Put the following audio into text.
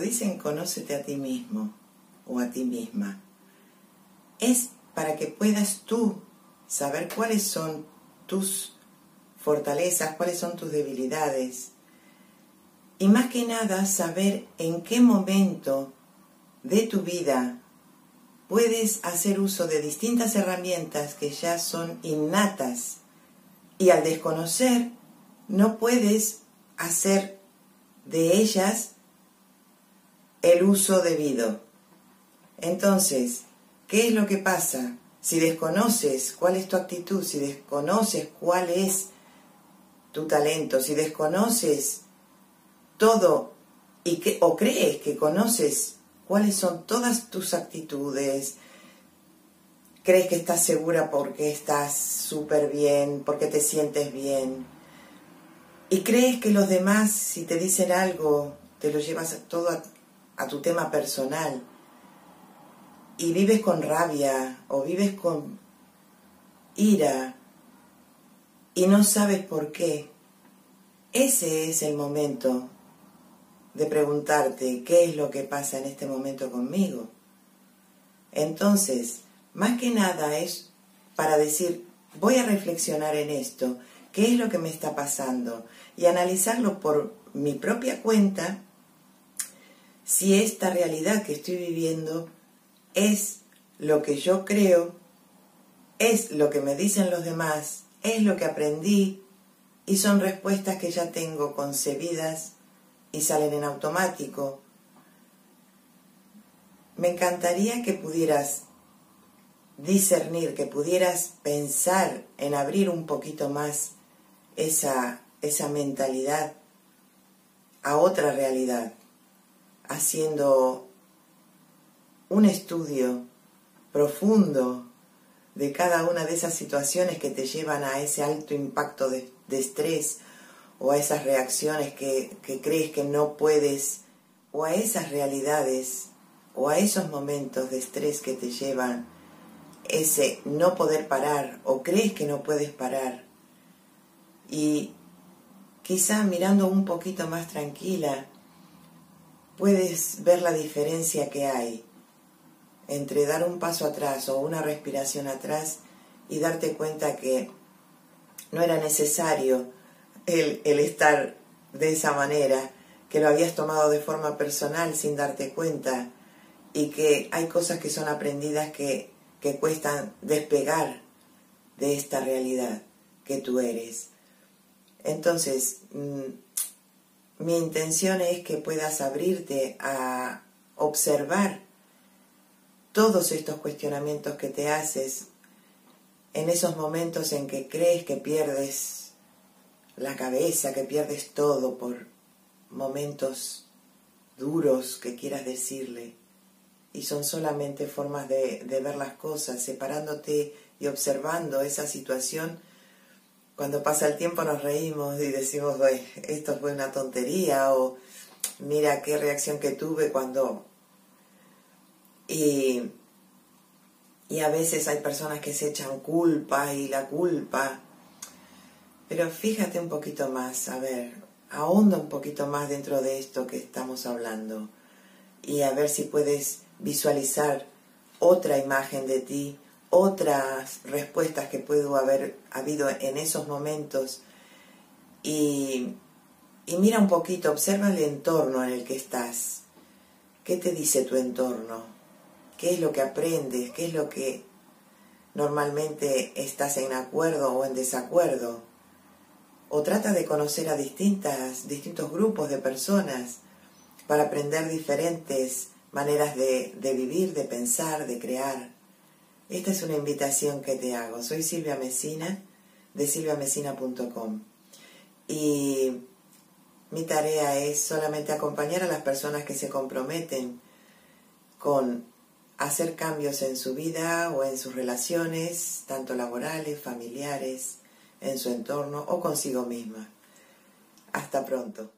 Dicen conócete a ti mismo o a ti misma, es para que puedas tú saber cuáles son tus fortalezas, cuáles son tus debilidades. Y más que nada saber en qué momento de tu vida puedes hacer uso de distintas herramientas que ya son innatas. Y al desconocer no puedes hacer de ellas el uso debido. Entonces, ¿qué es lo que pasa? Si desconoces cuál es tu actitud, si desconoces cuál es tu talento, si desconoces todo y que, o crees que conoces cuáles son todas tus actitudes, crees que estás segura porque estás súper bien, porque te sientes bien, y crees que los demás, si te dicen algo, te lo llevas todo a, a tu tema personal. Y vives con rabia o vives con ira y no sabes por qué, ese es el momento de preguntarte qué es lo que pasa en este momento conmigo. Entonces, más que nada es para decir, voy a reflexionar en esto, qué es lo que me está pasando y analizarlo por mi propia cuenta si esta realidad que estoy viviendo es lo que yo creo, es lo que me dicen los demás, es lo que aprendí y son respuestas que ya tengo concebidas y salen en automático. Me encantaría que pudieras discernir, que pudieras pensar en abrir un poquito más esa, esa mentalidad a otra realidad haciendo un estudio profundo de cada una de esas situaciones que te llevan a ese alto impacto de, estrés o a esas reacciones que, que crees que no puedes o a esas realidades o a esos momentos de estrés que te llevan ese no poder parar o crees que no puedes parar. Y quizá mirando un poquito más tranquila puedes ver la diferencia que hay entre dar un paso atrás o una respiración atrás y darte cuenta que no era necesario el, estar de esa manera, que lo habías tomado de forma personal sin darte cuenta y que hay cosas que son aprendidas que, que cuestan despegar de esta realidad que tú eres. Entonces, mm, mi intención es que puedas abrirte a observar todos estos cuestionamientos que te haces en esos momentos en que crees que pierdes la cabeza, que pierdes todo por momentos duros que quieras decirle. Y son solamente formas de, de ver las cosas, separándote y observando esa situación cuando pasa el tiempo nos reímos y decimos, esto fue una tontería o mira qué reacción que tuve cuando... Y, y a veces hay personas que se echan culpa y la culpa. Pero fíjate un poquito más, a ver, ahonda un poquito más dentro de esto que estamos hablando y a ver si puedes visualizar otra imagen de ti otras respuestas que pudo haber habido en esos momentos y, mira un poquito, observa el entorno en el que estás. ¿Qué te dice tu entorno? ¿Qué es lo que aprendes? ¿Qué es lo que normalmente estás en acuerdo o en desacuerdo? O trata de conocer a distintas, distintos grupos de personas para aprender diferentes maneras de, de vivir, de pensar, de crear. Esta es una invitación que te hago. Soy Silvia Mesina, de silviamesina.com. Y mi tarea es solamente acompañar a las personas que se comprometen con hacer cambios en su vida o en sus relaciones, tanto laborales, familiares, en su entorno o consigo misma. Hasta pronto.